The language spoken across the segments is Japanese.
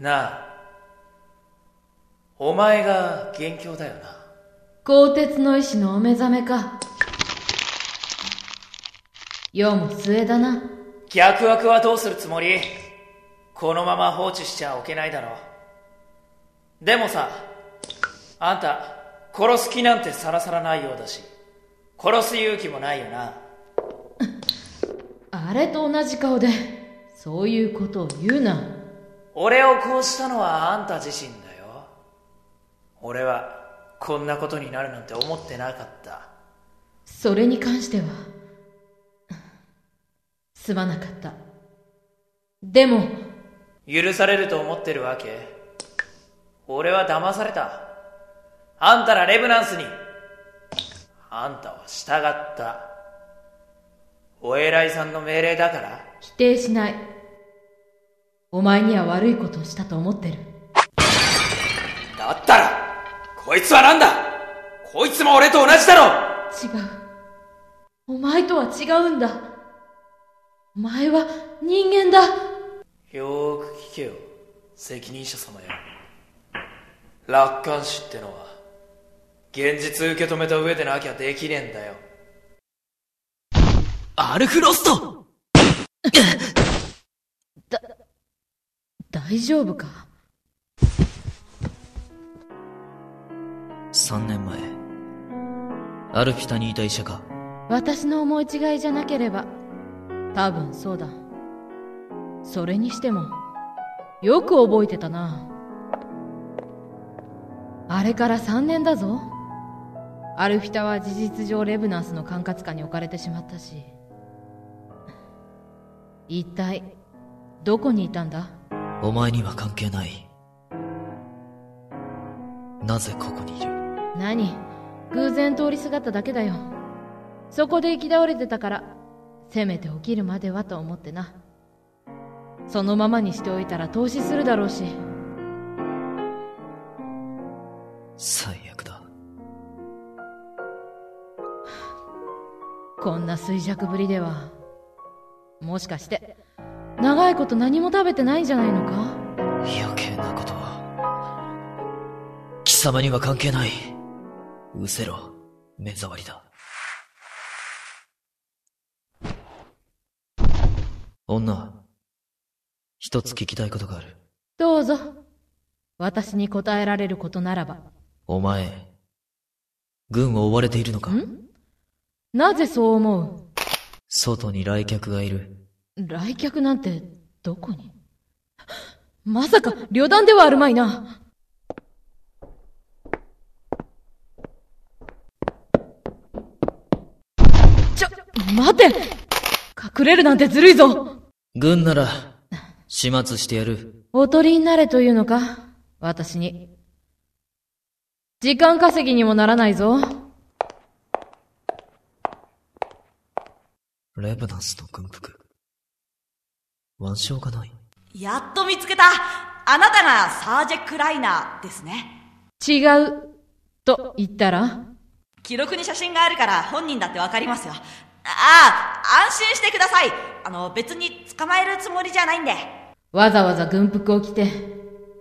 なあお前が元凶だよな。鋼鉄の意志のお目覚めか。世も末だな。逆枠はどうするつもり？このまま放置しちゃおけないだろう。でもさあんた殺す気なんてさらさらないようだし殺す勇気もないよな。あれと同じ顔でそういうことを言うな俺をこうしたのはあんた自身だよ。俺はこんなことになるなんて思ってなかった。それに関してはすまなかった。でも許されると思ってるわけ。俺は騙された。あんたらレブナンスに。あんたは従った。お偉いさんの命令だから。否定しないお前には悪いことをしたと思ってる。だったらこいつは何だ？こいつも俺と同じだろ！違う。お前とは違うんだ。お前は人間だ。よーく聞けよ責任者様よ。楽観視ってのは現実受け止めた上でなきゃできねえんだよ。アルフロスト！だ大丈夫か？3年前アルフィタにいた医者か私の思い違いじゃなければ多分そうだ。それにしてもよく覚えてたな。あれから3年だぞ。アルフィタは事実上レブナンスの管轄下に置かれてしまったし。一体どこにいたんだ？お前には関係ない。なぜここにいる？何？偶然通りすがっただけだよ。そこで行き倒れてたからせめて起きるまではと思ってな。そのままにしておいたら投資するだろうし。最悪だ。こんな衰弱ぶりではもしかして長いこと何も食べてないんじゃないのか？余計なことは。貴様には関係ない。失せろ。目障りだ。女一つ聞きたいことがある。どうぞ。私に答えられることならば。お前軍を追われているのか？ん？なぜそう思う？外に来客がいる来客なんてどこに？まさか旅団ではあるまいな。ちょ待て。隠れるなんてずるいぞ。軍なら始末してやる。おとりになれというのか？私に。時間稼ぎにもならないぞ。レブナンスの軍服腕章がないやっと見つけたあなたがサージェ・クライナーですね。違うと言ったら？記録に写真があるから本人だってわかりますよ。ああ、安心してください。あの、別に捕まえるつもりじゃないんで。わざわざ軍服を着て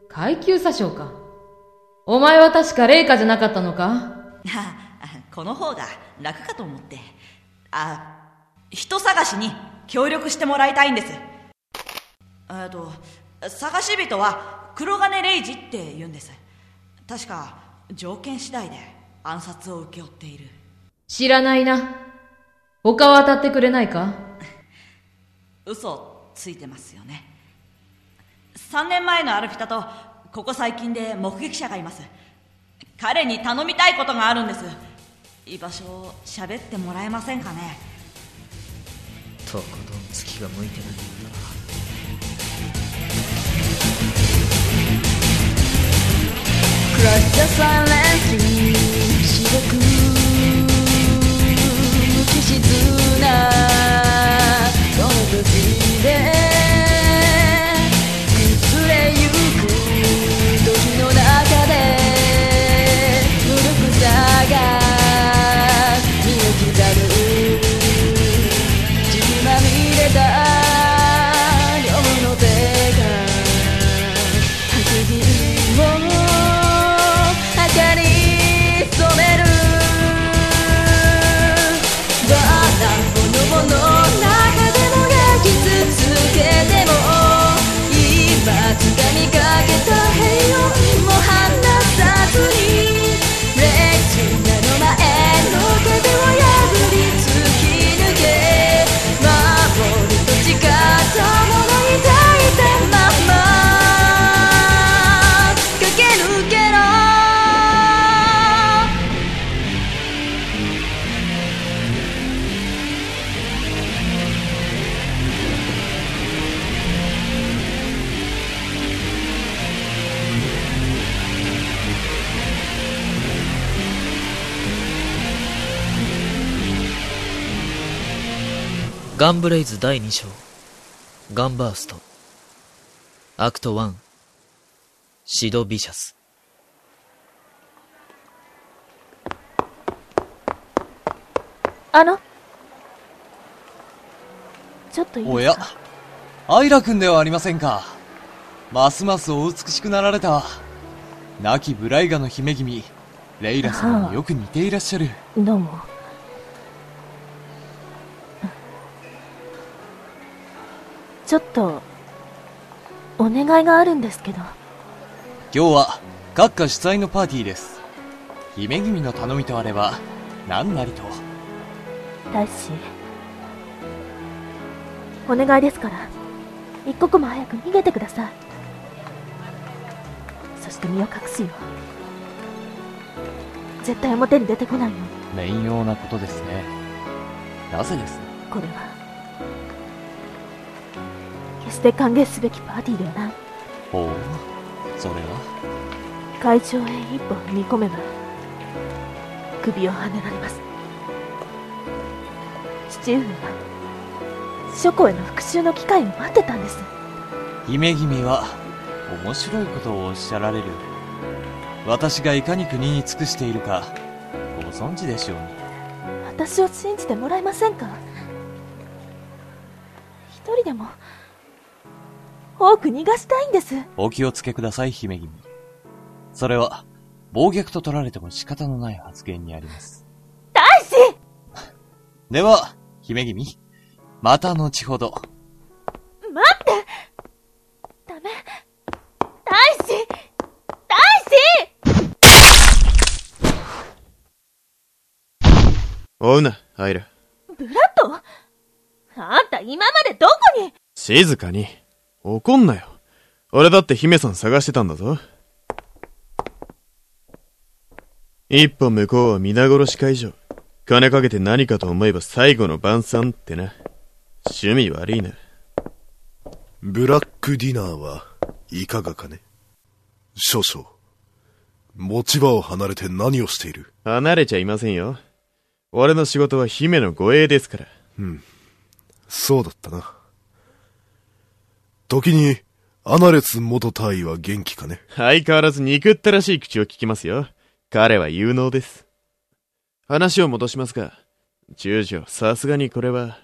階級詐称かお前は確か霊下じゃなかったのか？この方が楽かと思って。あ、人探しに協力してもらいたいんです。えっと、探し人は黒金レイジって言うんです。確か条件次第で暗殺を請け負っている。知らないな他を当たってくれないか？嘘ついてますよね。3年前のアルフィタとここ最近で目撃者がいます。彼に頼みたいことがあるんです。居場所を喋ってもらえませんかねとことん月が向いてないんだな Cross the silence 白く無機質なそガンブレイズ第2章。ガンバースト。アクト1。シド・ビシャス。あの？ちょっといいですか？おや、アイラ君ではありませんか。ますますお美しくなられた。亡きブライガの姫君、レイラ様によく似ていらっしゃる。どうもちょっとお願いがあるんですけど。今日は、閣下主催のパーティーです。姫君の頼みとあれば、何なりと。大使お願いですから。一刻も早く逃げてください。そして身を隠すよ。絶対表に出てこないよ。面用なことですね。なぜです？これは決して歓迎すべきパーティーではない。ほう、それは？会場へ一歩踏み込めば首をはねられます。父上は諸公への復讐の機会を待ってたんです。姫君は、面白いことをおっしゃられる。私がいかに国に尽くしているか、ご存知でしょうに。私を信じてもらえませんか？一人でも多く逃がしたいんですお気をつけください、姫君。それは、暴虐と取られても仕方のない発言にあります。大使では、姫君、また後ほど。待ってダメ大使大使追うな、アイラ。ブラッド？あんた今までどこに？静かに。怒んなよ。俺だって姫さん探してたんだぞ。一歩向こうは皆殺し会場。金かけて何かと思えば最後の晩餐ってな。趣味悪いな。ブラックディナーはいかがかね？少々。持ち場を離れて何をしている？離れちゃいませんよ。俺の仕事は姫の護衛ですから。そうだったな。時に、アナレス元大尉は元気かね？相変わらず憎ったらしい口を聞きますよ。彼は有能です。話を戻しますが、中将、さすがにこれは、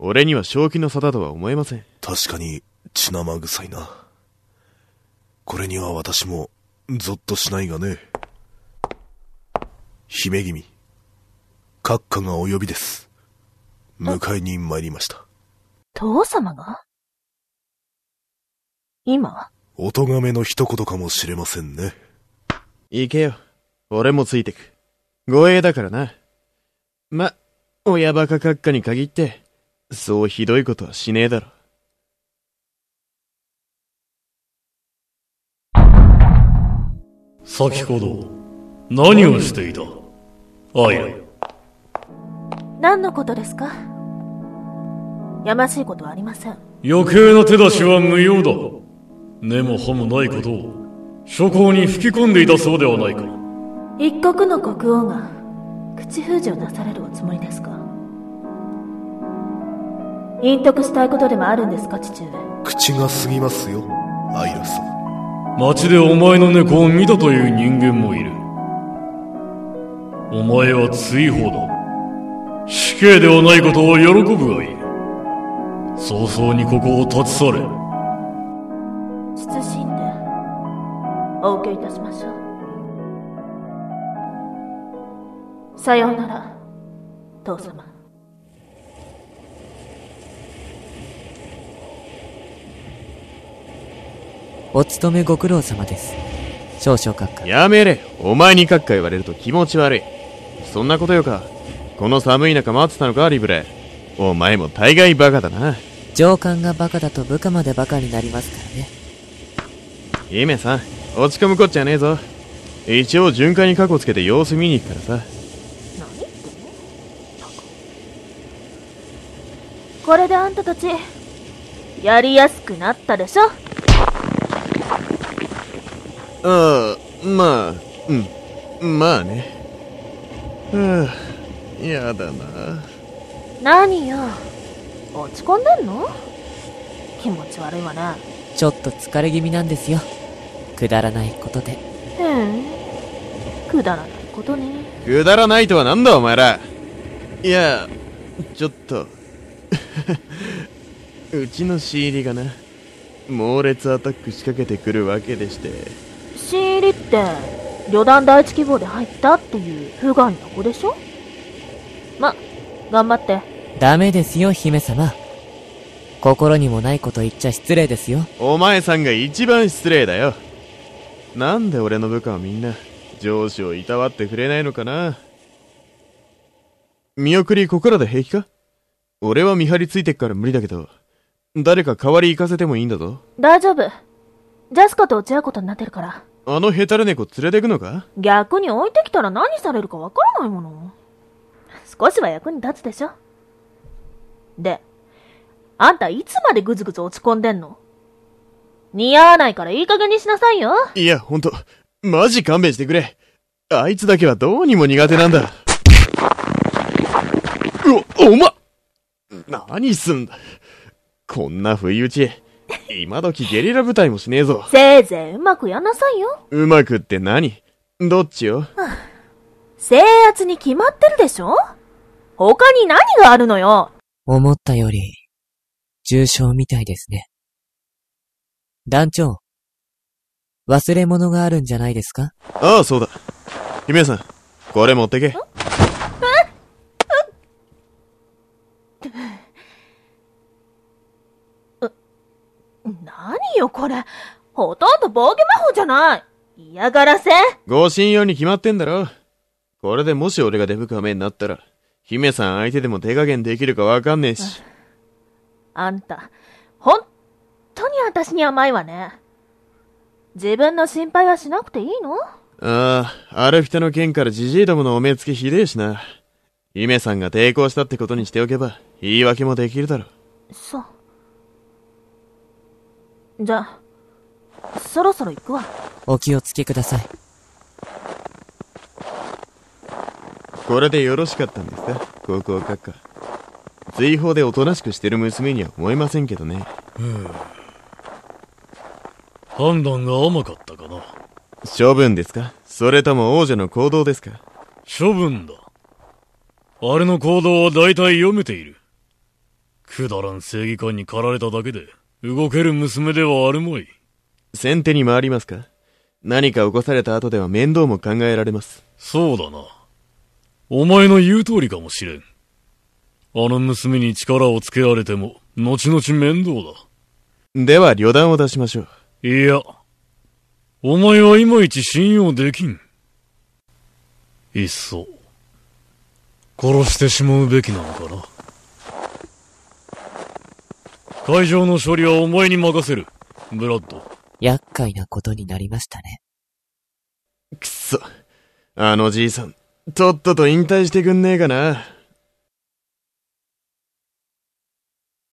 俺には正気の沙汰とは思えません。確かに血生臭いな。これには私も、ゾッとしないがね。姫君、閣下がお呼びです。迎えに参りました。父様が？今？お咎めの一言かもしれませんね。行けよ。俺もついてく。護衛だからな。ま、親バカ閣下に限って、そうひどいことはしねえだろ。先ほど、何をしていた？アイラ。何のことですか？やましいことはありません余計な手出しは無用だ。根も葉もないことを、諸行に吹き込んでいたそうではないか。一国の国王が口封じをなされるおつもりですか？隠匿したいことでもあるんですか父上？口が過ぎますよ、アイラさん。街でお前の猫を見たという人間もいる。お前は追放だ。死刑ではないことを喜ぶがいい。早々にここを立ち去れ。謹んでお受けいたしましょうさようなら父様お勤めご苦労様です。少々閣下。やめれ。お前に閣下言われると気持ち悪い。そんなことよか。この寒い中待ってたのか、リブレ。お前も大概バカだな。上官がバカだと部下までバカになりますからね。姫さん、落ち込むこっちゃねえぞ。一応巡回に過去つけて様子見に行くからさ。これであんたたちやりやすくなったでしょ？ああ、まあ、うん、まあね。はあ、やだな。何よ？落ち込んでんの？気持ち悪いわね。ちょっと疲れ気味なんですよ。くだらないことで。へえ。くだらないことね。くだらないとはなんだお前ら。いや、ちょっと。うちの仕入りがな、猛烈アタック仕掛けてくるわけでして。新入りって、旅団第一希望で入ったっていう不甲斐な子でしょ？ま、頑張って。ダメですよ、姫様。心にもないこと言っちゃ失礼ですよ。お前さんが一番失礼だよ。なんで俺の部下はみんな、上司をいたわってくれないのかな？見送りここらで平気か？俺は見張りついてっから無理だけど、誰か代わり行かせてもいいんだぞ。大丈夫。ジャスカと落ち合うことになってるから。あのヘタレ猫連れてくのか？逆に置いてきたら何されるかわからないもの。少しは役に立つでしょ。で、あんたいつまでぐずぐず落ち込んでんの？似合わないからいい加減にしなさいよ。いや、ほんと、マジ勘弁してくれ。あいつだけはどうにも苦手なんだ。お、おま何すんだ。こんな不意打ち、今時ゲリラ部隊もしねえぞ。せいぜいうまくやんなさいよ。うまくって何？どっちよ？制圧に決まってるでしょ？他に何があるのよ？思ったより、重症みたいですね。団長、忘れ物があるんじゃないですか？ああ、そうだ。姫さん、これ持ってけ。何よこれ。ほとんど防御魔法じゃない。嫌がらせご信用に決まってんだろ。これでもし俺がデブカメになったら、姫さん相手でも手加減できるかわかんねえし。あんた、本私に甘いわね。自分の心配はしなくていいの？ああ、ある人の件からじじいどものお目付けひでえしな。姫さんが抵抗したってことにしておけば、言い訳もできるだろ。そう。じゃあ、そろそろ行くわ。お気をつけください。これでよろしかったんですか？高校閣下。追放でおとなしくしてる娘には思えませんけどね。判断が甘かったかな。処分ですか？それとも王女の行動ですか？処分だ。あれの行動は大体読めている。くだらん正義感に駆られただけで、動ける娘ではあるまい。先手に回りますか？何か起こされた後では面倒も考えられます。そうだな。お前の言う通りかもしれん。あの娘に力をつけられても、後々面倒だ。では旅団を出しましょう。いや、お前はいまいち信用できん。いっそ、殺してしまうべきなのかな。会場の処理はお前に任せる。ブラッド。厄介なことになりましたね。くっそ。あのじいさん、とっとと引退してくんねえかな。